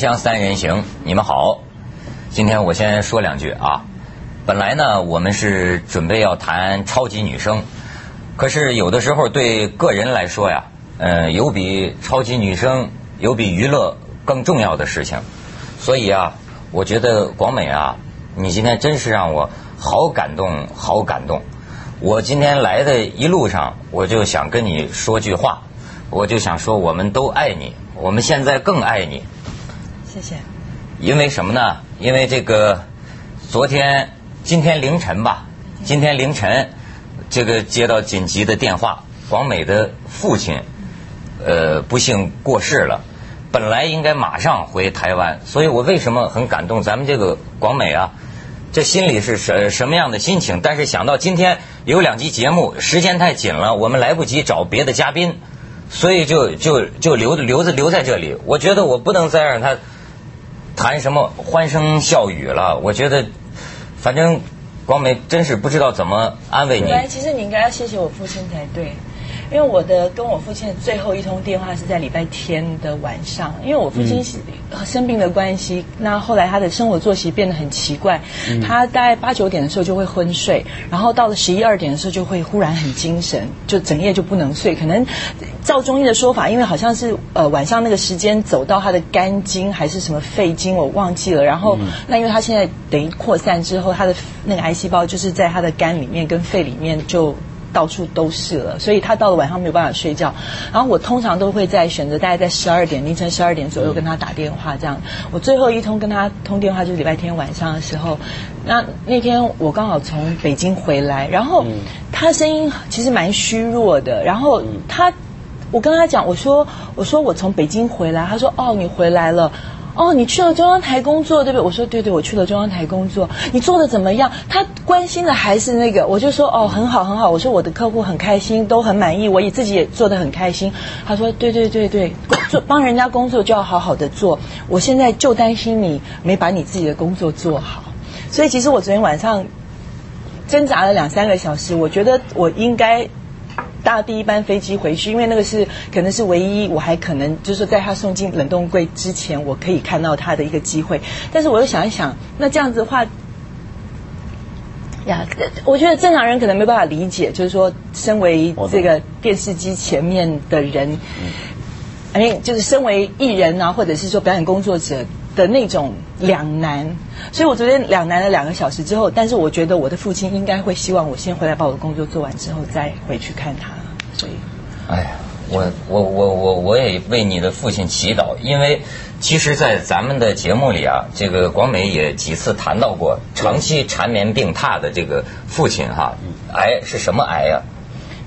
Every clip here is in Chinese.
锵三人行，你们好。今天我先说两句啊。本来呢，我们是准备要谈超级女声，可是有的时候对个人来说呀，呃，有比超级女声、有比娱乐更重要的事情。所以啊，我觉得广美啊，你今天真是让我好感动，好感动。我今天来的一路上，我就想跟你说句话，我就想说，我们都爱你，我们现在更爱你。谢谢。因为什么呢？因为这个昨天、今天凌晨吧，今天凌晨这个接到紧急的电话，广美的父亲呃不幸过世了。本来应该马上回台湾，所以我为什么很感动？咱们这个广美啊，这心里是什什么样的心情？但是想到今天有两集节目，时间太紧了，我们来不及找别的嘉宾，所以就就就留留着留在这里。我觉得我不能再让他。谈什么欢声笑语了？我觉得，反正光美真是不知道怎么安慰你。其实你应该要谢谢我父亲才对。因为我的跟我父亲的最后一通电话是在礼拜天的晚上，因为我父亲生病的关系，那后来他的生活作息变得很奇怪，他大概八九点的时候就会昏睡，然后到了十一二点的时候就会忽然很精神，就整夜就不能睡。可能照中医的说法，因为好像是呃晚上那个时间走到他的肝经还是什么肺经，我忘记了。然后那因为他现在等于扩散之后，他的那个癌细胞就是在他的肝里面跟肺里面就。到处都是了，所以他到了晚上没有办法睡觉。然后我通常都会在选择大概在十二点凌晨十二点左右跟他打电话，这样。我最后一通跟他通电话就是礼拜天晚上的时候。那那天我刚好从北京回来，然后他声音其实蛮虚弱的。然后他，我跟他讲，我说我说我从北京回来，他说哦你回来了。哦，你去了中央台工作对不对？我说对对，我去了中央台工作。你做的怎么样？他关心的还是那个，我就说哦，很好很好。我说我的客户很开心，都很满意，我也自己也做的很开心。他说对对对对，做帮人家工作就要好好的做。我现在就担心你没把你自己的工作做好。所以其实我昨天晚上挣扎了两三个小时，我觉得我应该。搭第一班飞机回去，因为那个是可能是唯一我还可能就是在他送进冷冻柜之前，我可以看到他的一个机会。但是我又想一想，那这样子的话，呀，我觉得正常人可能没办法理解，就是说，身为这个电视机前面的人，哎，就是身为艺人啊，或者是说表演工作者。的那种两难，所以我昨天两难了两个小时之后，但是我觉得我的父亲应该会希望我先回来把我的工作做完之后再回去看他，所以，哎呀，我我我我我也为你的父亲祈祷，因为其实，在咱们的节目里啊，这个广美也几次谈到过长期缠绵病榻的这个父亲哈，癌是什么癌呀？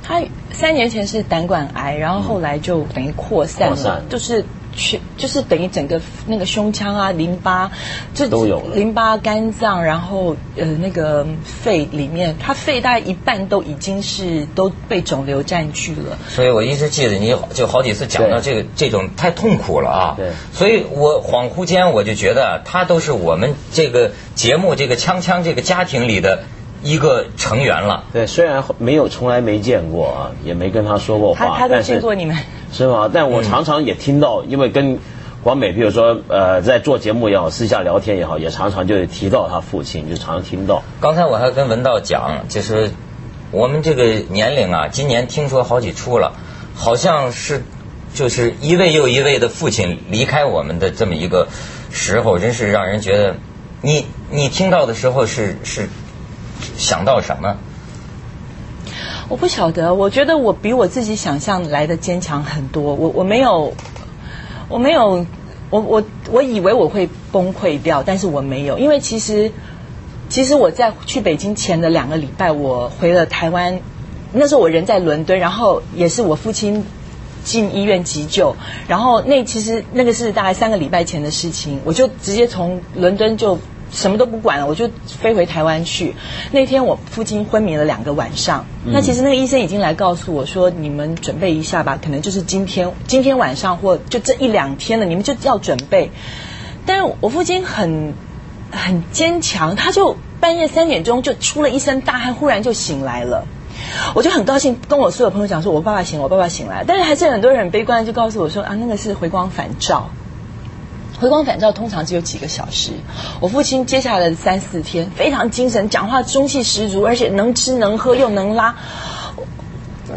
他三年前是胆管癌，然后后来就等于扩散了，就是。全就是等于整个那个胸腔啊，淋巴，这都有淋巴、肝脏，然后呃那个肺里面，他肺大概一半都已经是都被肿瘤占据了。所以我一直记得你就好几次讲到这个这种太痛苦了啊。对。所以我恍惚间我就觉得他都是我们这个节目这个锵锵这个家庭里的一个成员了。对，虽然没有从来没见过啊，也没跟他说过话，他他都见过你们。是吗？但我常常也听到，因为跟广美，比如说呃，在做节目也好，私下聊天也好，也常常就提到他父亲，就常常听到。刚才我还跟文道讲，就是我们这个年龄啊，今年听说好几出了，好像是就是一位又一位的父亲离开我们的这么一个时候，真是让人觉得，你你听到的时候是是想到什么？我不晓得，我觉得我比我自己想象来的坚强很多。我我没有，我没有，我我我以为我会崩溃掉，但是我没有，因为其实其实我在去北京前的两个礼拜，我回了台湾，那时候我人在伦敦，然后也是我父亲进医院急救，然后那其实那个是大概三个礼拜前的事情，我就直接从伦敦就。什么都不管了，我就飞回台湾去。那天我父亲昏迷了两个晚上，那其实那个医生已经来告诉我说：“你们准备一下吧，可能就是今天今天晚上或就这一两天了，你们就要准备。”但是我父亲很很坚强，他就半夜三点钟就出了一身大汗，忽然就醒来了。我就很高兴，跟我所有朋友讲说：“我爸爸醒了，我爸爸醒来。”但是还是很多人很悲观，就告诉我说：“啊，那个是回光返照。”回光返照通常只有几个小时，我父亲接下来的三四天非常精神，讲话中气十足，而且能吃能喝又能拉。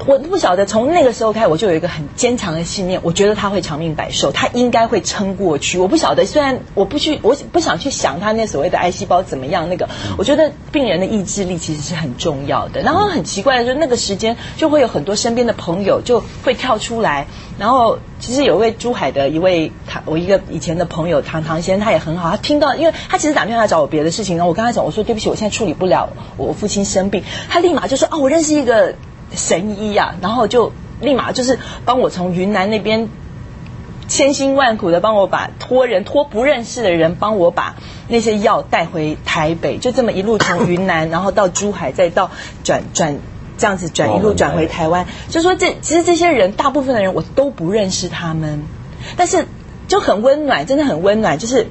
我不晓得从那个时候开始，我就有一个很坚强的信念，我觉得他会长命百寿，他应该会撑过去。我不晓得，虽然我不去，我不想去想他那所谓的癌细胞怎么样。那个，我觉得病人的意志力其实是很重要的。然后很奇怪的，就那个时间就会有很多身边的朋友就会跳出来。然后其实有位珠海的一位唐，我一个以前的朋友唐唐先生，他也很好。他听到，因为他其实打电话来找我别的事情，然后我跟他讲，我说对不起，我现在处理不了我父亲生病。他立马就说，哦，我认识一个。神医呀，然后就立马就是帮我从云南那边千辛万苦的帮我把托人托不认识的人帮我把那些药带回台北，就这么一路从云南，然后到珠海，再到转转这样子转一路转回台湾。就说这其实这些人大部分的人我都不认识他们，但是就很温暖，真的很温暖，就是。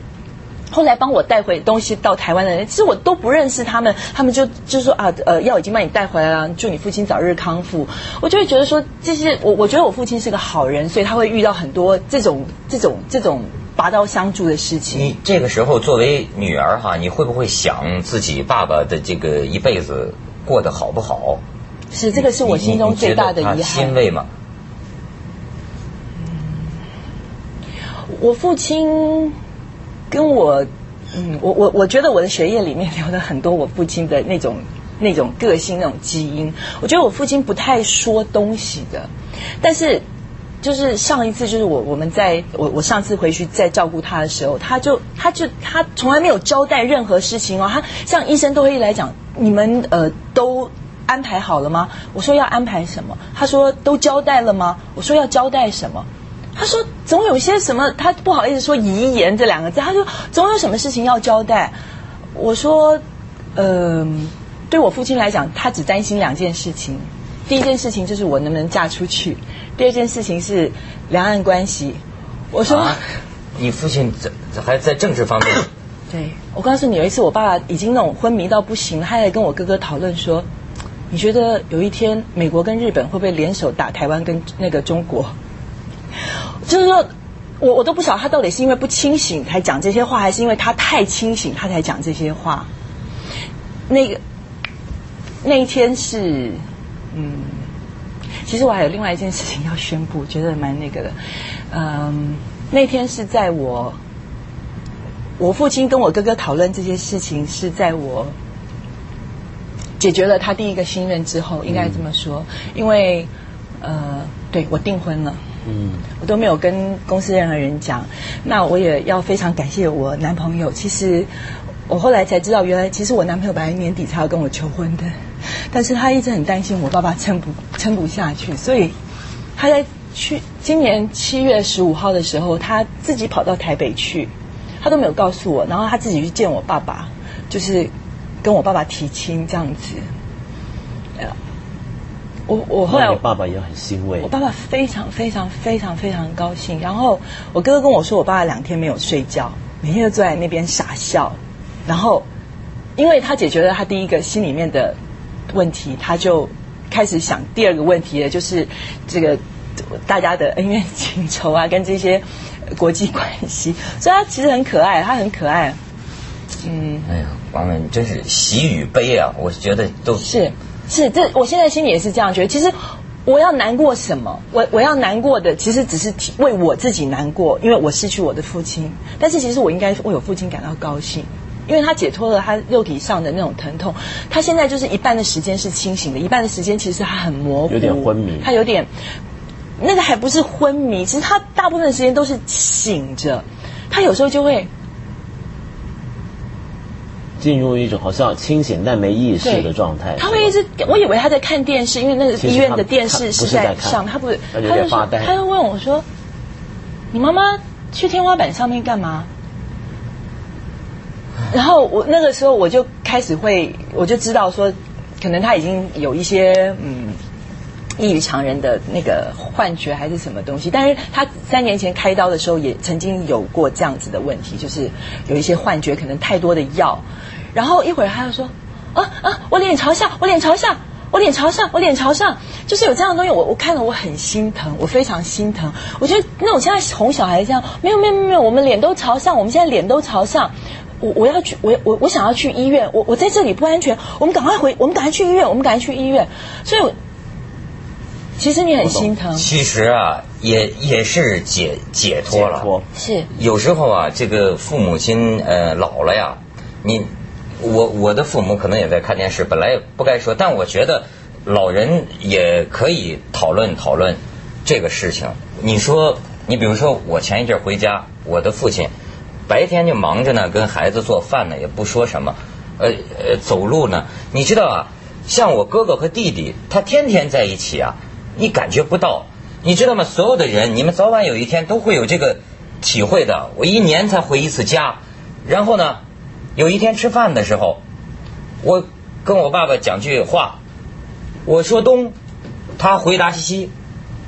后来帮我带回东西到台湾的人，其实我都不认识他们，他们就就说啊，呃，药已经帮你带回来了，祝你父亲早日康复。我就会觉得说，这些我我觉得我父亲是个好人，所以他会遇到很多这种这种这种拔刀相助的事情。你这个时候作为女儿哈，你会不会想自己爸爸的这个一辈子过得好不好？是这个是我心中最大的遗憾。欣慰吗？我父亲。跟我，嗯，我我我觉得我的血液里面流了很多我父亲的那种 那种个性那种基因。我觉得我父亲不太说东西的，但是就是上一次就是我我们在我我上次回去在照顾他的时候，他就他就他从来没有交代任何事情哦。他像医生都会来讲，你们呃都安排好了吗？我说要安排什么？他说都交代了吗？我说要交代什么？他说：“总有些什么，他不好意思说遗言这两个字。他说总有什么事情要交代。”我说：“嗯，对我父亲来讲，他只担心两件事情。第一件事情就是我能不能嫁出去；第二件事情是两岸关系。”我说：“你父亲在还在政治方面？” 对，我告诉你，有一次我爸爸已经那种昏迷到不行，他还跟我哥哥讨论说：“你觉得有一天美国跟日本会不会联手打台湾跟那个中国？”就是说，我我都不晓得他到底是因为不清醒才讲这些话，还是因为他太清醒他才讲这些话。那个那一天是，嗯，其实我还有另外一件事情要宣布，觉得蛮那个的。嗯，那天是在我我父亲跟我哥哥讨论这些事情，是在我解决了他第一个心愿之后，应该这么说，因为呃，对我订婚了。嗯，我都没有跟公司任何人讲。那我也要非常感谢我男朋友。其实我后来才知道，原来其实我男朋友本来年底才要跟我求婚的，但是他一直很担心我爸爸撑不撑不下去，所以他在去今年七月十五号的时候，他自己跑到台北去，他都没有告诉我，然后他自己去见我爸爸，就是跟我爸爸提亲这样子。我我后来我，爸爸也很欣慰。我爸爸非常非常非常非常高兴。然后我哥哥跟我说，我爸爸两天没有睡觉，每天都坐在那边傻笑。然后，因为他解决了他第一个心里面的问题，他就开始想第二个问题了，就是这个大家的恩怨情仇啊，跟这些国际关系。所以他其实很可爱，他很可爱。嗯，哎呀，王文真是喜与悲啊！我觉得都是。是，这我现在心里也是这样觉得。其实我要难过什么？我我要难过的，其实只是为我自己难过，因为我失去我的父亲。但是其实我应该为我父亲感到高兴，因为他解脱了他肉体上的那种疼痛。他现在就是一半的时间是清醒的，一半的时间其实他很模糊，有点昏迷。他有点那个还不是昏迷，其实他大部分的时间都是醒着。他有时候就会。进入一种好像清醒但没意识的状态。他会一直，我以为他在看电视，因为那个医院的电视是在上，他不是，他就发呆。他就问我说：“你妈妈去天花板上面干嘛？”然后我那个时候我就开始会，我就知道说，可能他已经有一些嗯异于常人的那个幻觉还是什么东西。但是他三年前开刀的时候也曾经有过这样子的问题，就是有一些幻觉，可能太多的药。然后一会儿他又说：“啊啊，我脸朝下，我脸朝下，我脸朝上，我脸朝上，就是有这样的东西，我我看了我很心疼，我非常心疼。我觉得那种现在哄小孩这样，没有没有没有，我们脸都朝上，我们现在脸都朝上。我我要去，我我我想要去医院，我我在这里不安全，我们赶快回，我们赶快去医院，我们赶快去医院。所以，其实你很心疼。其实啊，也也是解解脱了。是。有时候啊，这个父母亲呃老了呀，你我我的父母可能也在看电视，本来不该说，但我觉得老人也可以讨论讨论这个事情。你说，你比如说，我前一阵回家，我的父亲。白天就忙着呢，跟孩子做饭呢，也不说什么。呃呃，走路呢，你知道啊，像我哥哥和弟弟，他天天在一起啊，你感觉不到。你知道吗？所有的人，你们早晚有一天都会有这个体会的。我一年才回一次家，然后呢，有一天吃饭的时候，我跟我爸爸讲句话，我说东，他回答西；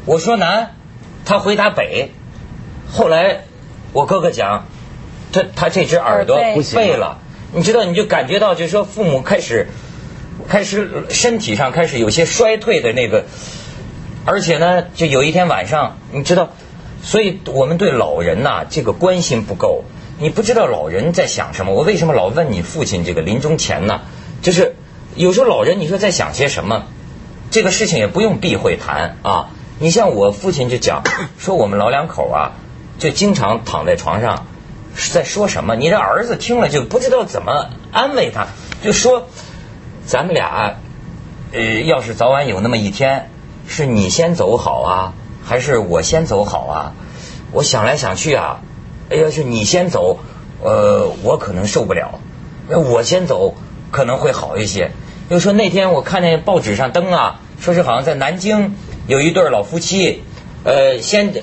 我说南，他回答北。后来我哥哥讲。他他这只耳朵背了，你知道，你就感觉到，就是说，父母开始开始身体上开始有些衰退的那个，而且呢，就有一天晚上，你知道，所以我们对老人呐，这个关心不够，你不知道老人在想什么。我为什么老问你父亲这个临终前呢？就是有时候老人你说在想些什么，这个事情也不用避讳谈啊。你像我父亲就讲 说，我们老两口啊，就经常躺在床上。在说什么？你这儿子听了就不知道怎么安慰他，就说咱们俩，呃，要是早晚有那么一天，是你先走好啊，还是我先走好啊？我想来想去啊，哎呀，是你先走，呃，我可能受不了；我先走可能会好一些。又说那天我看见报纸上登啊，说是好像在南京有一对老夫妻，呃，先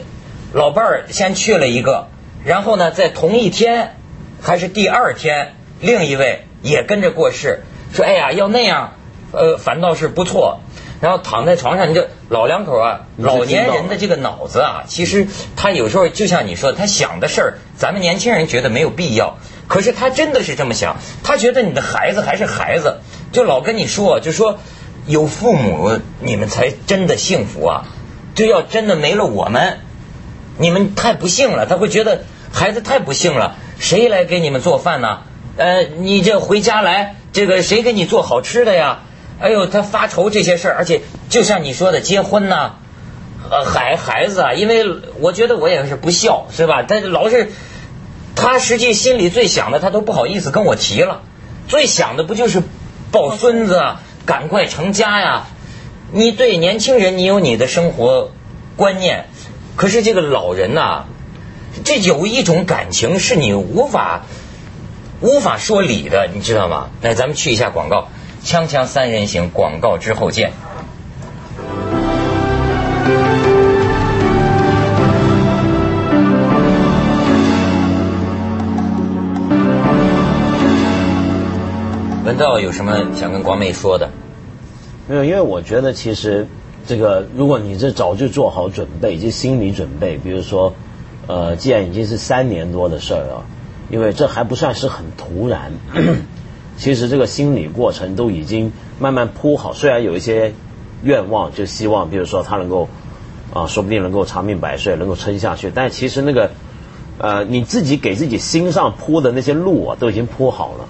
老伴儿先去了一个。然后呢，在同一天还是第二天，另一位也跟着过世。说：“哎呀，要那样，呃，反倒是不错。”然后躺在床上，你就老两口啊，老年人的这个脑子啊，其实他有时候就像你说，他想的事儿，咱们年轻人觉得没有必要，可是他真的是这么想。他觉得你的孩子还是孩子，就老跟你说，就说有父母，你们才真的幸福啊！就要真的没了我们，你们太不幸了。他会觉得。孩子太不幸了，谁来给你们做饭呢？呃，你这回家来，这个谁给你做好吃的呀？哎呦，他发愁这些事儿，而且就像你说的，结婚呐，呃，孩孩子啊，因为我觉得我也是不孝，是吧？他老是，他实际心里最想的，他都不好意思跟我提了，最想的不就是抱孙子，赶快成家呀？你对年轻人，你有你的生活观念，可是这个老人呐。这有一种感情是你无法无法说理的，你知道吗？来，咱们去一下广告，锵锵三人行，广告之后见。文道有什么想跟光妹说的？没有，因为我觉得其实这个，如果你这早就做好准备，就心理准备，比如说。呃，既然已经是三年多的事儿了，因为这还不算是很突然，其实这个心理过程都已经慢慢铺好。虽然有一些愿望，就希望，比如说他能够啊，说不定能够长命百岁，能够撑下去。但其实那个呃，你自己给自己心上铺的那些路啊，都已经铺好了。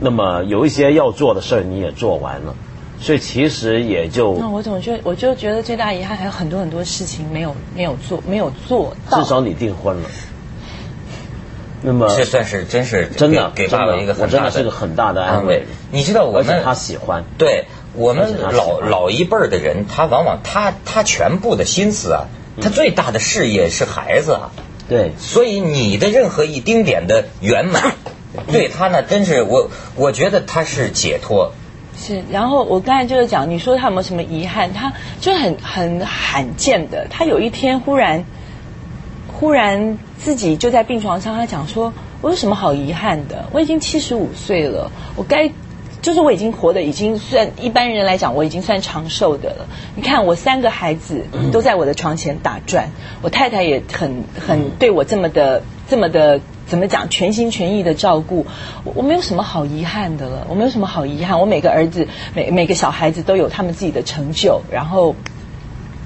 那么有一些要做的事儿，你也做完了。所以其实也就那我总觉得我就觉得最大遗憾还有很多很多事情没有没有做没有做到。至少你订婚了，那么这算是真是真的给爸爸一个很大的是个很大的安慰。你知道我们他喜欢对我们老老一辈儿的人，他往往他他全部的心思啊，他最大的事业是孩子啊。对，所以你的任何一丁点的圆满，对他呢，真是我我觉得他是解脱。是，然后我刚才就是讲，你说他有没有什么遗憾？他就很很罕见的，他有一天忽然，忽然自己就在病床上，他讲说：“我有什么好遗憾的？我已经七十五岁了，我该就是我已经活的已经算一般人来讲，我已经算长寿的了。你看我三个孩子都在我的床前打转，我太太也很很对我这么的这么的怎么讲全心全意的照顾，我我没有什么好遗憾的了，我没有什么好遗憾。我每个儿子每每个小孩子都有他们自己的成就，然后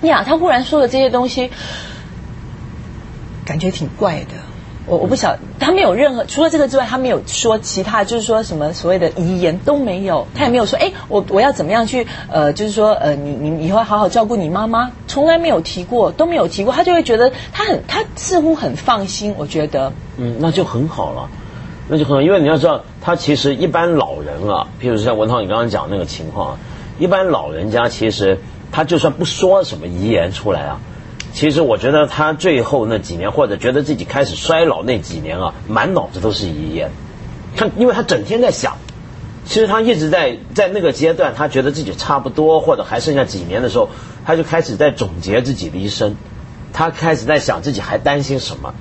呀，他忽然说的这些东西，感觉挺怪的。我我不晓，他没有任何除了这个之外，他没有说其他，就是说什么所谓的遗言都没有，他也没有说，哎，我我要怎么样去呃，就是说呃，你你以后好好照顾你妈妈，从来没有提过，都没有提过，他就会觉得他很他似乎很放心，我觉得，嗯，那就很好了，那就很好，因为你要知道，他其实一般老人啊，譬如像文涛你刚刚讲那个情况，一般老人家其实他就算不说什么遗言出来啊。其实我觉得他最后那几年，或者觉得自己开始衰老那几年啊，满脑子都是遗言。他因为他整天在想，其实他一直在在那个阶段，他觉得自己差不多，或者还剩下几年的时候，他就开始在总结自己的一生。他开始在想自己还担心什么，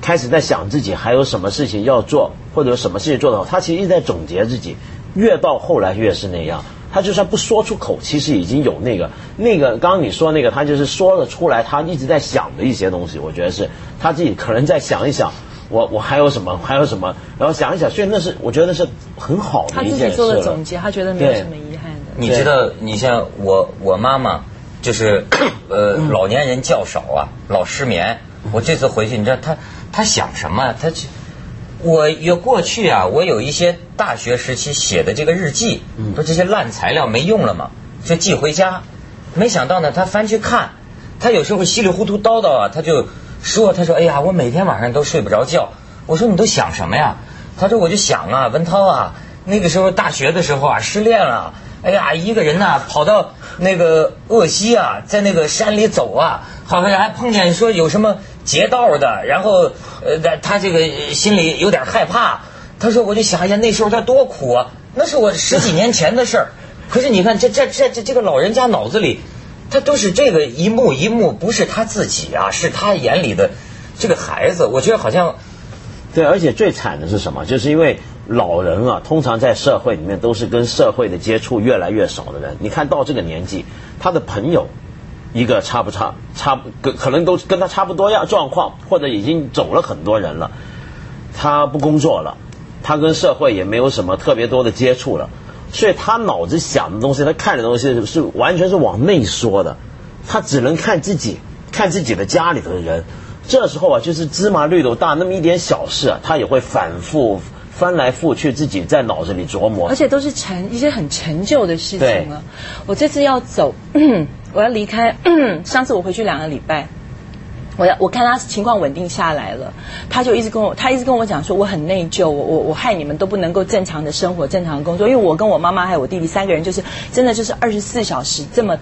开始在想自己还有什么事情要做，或者什么事情做得好。他其实一直在总结自己，越到后来越是那样。他就算不说出口，其实已经有那个那个。刚刚你说那个，他就是说了出来，他一直在想的一些东西。我觉得是他自己可能在想一想，我我还有什么，还有什么，然后想一想。所以那是我觉得那是很好的一件事。他自己做了总结，他觉得没有什么遗憾的。你知道，你像我我妈妈，就是 呃老年人较少啊，老失眠。我这次回去，你知道他他想什么？他。我有过去啊，我有一些大学时期写的这个日记，说这些烂材料没用了嘛，就寄回家。没想到呢，他翻去看，他有时候稀里糊涂叨叨啊，他就说：“他说，哎呀，我每天晚上都睡不着觉。”我说：“你都想什么呀？”他说：“我就想啊，文涛啊，那个时候大学的时候啊，失恋了，哎呀，一个人呐跑到那个鄂西啊，在那个山里走啊，好像还碰见说有什么。”劫道的，然后呃，他这个心里有点害怕。他说：“我就想一下那时候他多苦啊，那是我十几年前的事儿。可是你看，这这这这这个老人家脑子里，他都是这个一幕一幕，不是他自己啊，是他眼里的这个孩子。我觉得好像对，而且最惨的是什么？就是因为老人啊，通常在社会里面都是跟社会的接触越来越少的人。你看到这个年纪，他的朋友。一个差不差，差可可能都跟他差不多样状况，或者已经走了很多人了。他不工作了，他跟社会也没有什么特别多的接触了，所以他脑子想的东西，他看的东西是完全是往内说的。他只能看自己，看自己的家里头的人。这时候啊，就是芝麻绿豆大那么一点小事啊，他也会反复翻来覆去，自己在脑子里琢磨。而且都是成一些很陈旧的事情了。我这次要走。我要离开。上次我回去两个礼拜，我要我看他情况稳定下来了，他就一直跟我，他一直跟我讲说我很内疚，我我我害你们都不能够正常的生活、正常的工作，因为我跟我妈妈还有我弟弟三个人，就是真的就是二十四小时这么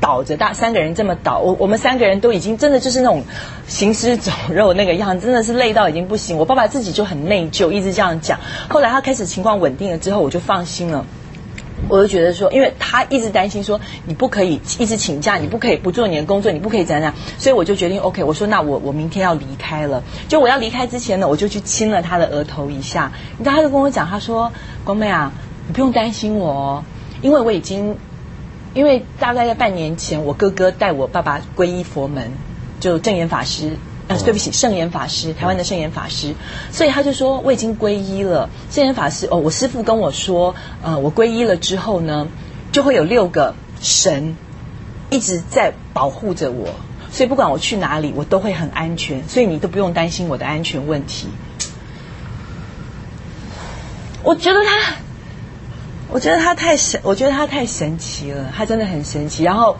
倒着，大三个人这么倒，我我们三个人都已经真的就是那种行尸走肉那个样子，真的是累到已经不行。我爸爸自己就很内疚，一直这样讲。后来他开始情况稳定了之后，我就放心了。我就觉得说，因为他一直担心说你不可以一直请假，你不可以不做你的工作，你不可以怎样怎样，所以我就决定 OK，我说那我我明天要离开了。就我要离开之前呢，我就去亲了他的额头一下。你知道，他就跟我讲，他说：“光妹啊，你不用担心我，哦，因为我已经，因为大概在半年前，我哥哥带我爸爸皈依佛门，就正言法师。”对不起，圣严法师，台湾的圣严法师，所以他就说我已经皈依了。圣严法师哦，我师父跟我说，呃，我皈依了之后呢，就会有六个神一直在保护着我，所以不管我去哪里，我都会很安全，所以你都不用担心我的安全问题。我觉得他，我觉得他太神，我觉得他太神奇了，他真的很神奇。然后。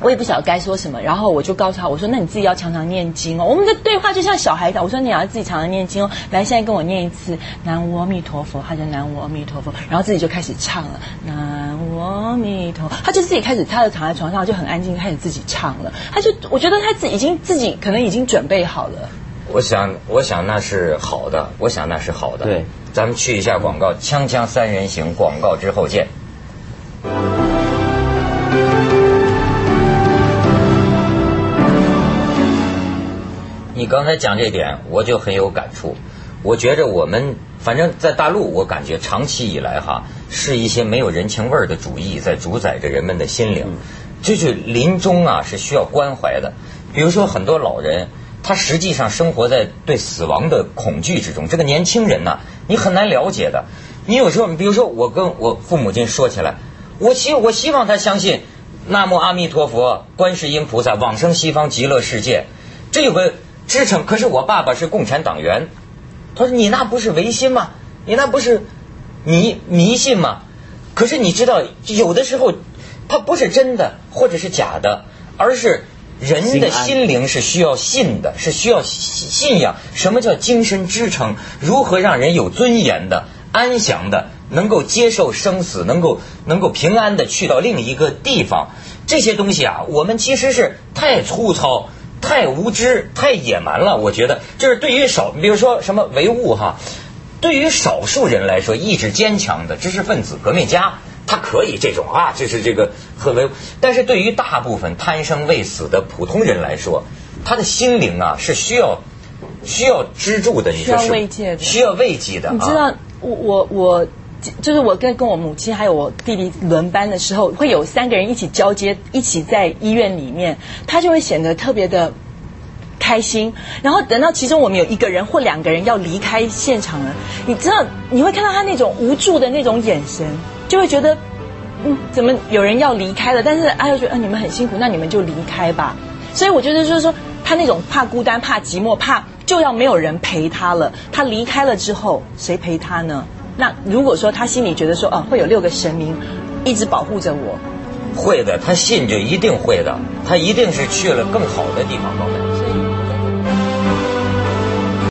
我也不晓得该说什么，然后我就告诉他，我说：“那你自己要常常念经哦。”我们的对话就像小孩子，我说：“你要自己常常念经哦。”来，现在跟我念一次“南无阿弥陀佛”，他就“南无阿弥陀佛”，然后自己就开始唱了“南无阿弥陀”，他就自己开始，他就躺在床上就很安静，开始自己唱了。他就我觉得他自己已经自己可能已经准备好了。我想，我想那是好的，我想那是好的。对，咱们去一下广告，《锵锵三人行》广告之后见。你刚才讲这点，我就很有感触。我觉着我们反正在大陆，我感觉长期以来哈，是一些没有人情味儿的主义在主宰着人们的心灵。就是临终啊，是需要关怀的。比如说很多老人，他实际上生活在对死亡的恐惧之中。这个年轻人呐，你很难了解的。你有时候，比如说我跟我父母亲说起来，我希我希望他相信南无阿弥陀佛、观世音菩萨、往生西方极乐世界，这有个支撑。可是我爸爸是共产党员，他说你那不是唯心吗？你那不是迷迷信吗？可是你知道，有的时候它不是真的，或者是假的，而是。人的心灵是需要信的，是需要信仰。什么叫精神支撑？如何让人有尊严的、安详的，能够接受生死，能够能够平安的去到另一个地方？这些东西啊，我们其实是太粗糙、太无知、太野蛮了。我觉得，就是对于少，比如说什么唯物哈，对于少数人来说，意志坚强的知识分子、革命家。他可以这种啊，就是这个很为，但是对于大部分贪生畏死的普通人来说，他的心灵啊是需要需要支柱的，需要慰藉的，需要慰藉的。你知道，我我我就是我跟跟我母亲还有我弟弟轮班的时候，会有三个人一起交接，一起在医院里面，他就会显得特别的开心。然后等到其中我们有一个人或两个人要离开现场了，你知道你会看到他那种无助的那种眼神。就会觉得，嗯，怎么有人要离开了？但是哎，又觉得，你们很辛苦，那你们就离开吧。所以我觉得就是说，他那种怕孤单、怕寂寞、怕就要没有人陪他了。他离开了之后，谁陪他呢？那如果说他心里觉得说，哦，会有六个神明一直保护着我，会的，他信就一定会的，他一定是去了更好的地方，宝贝。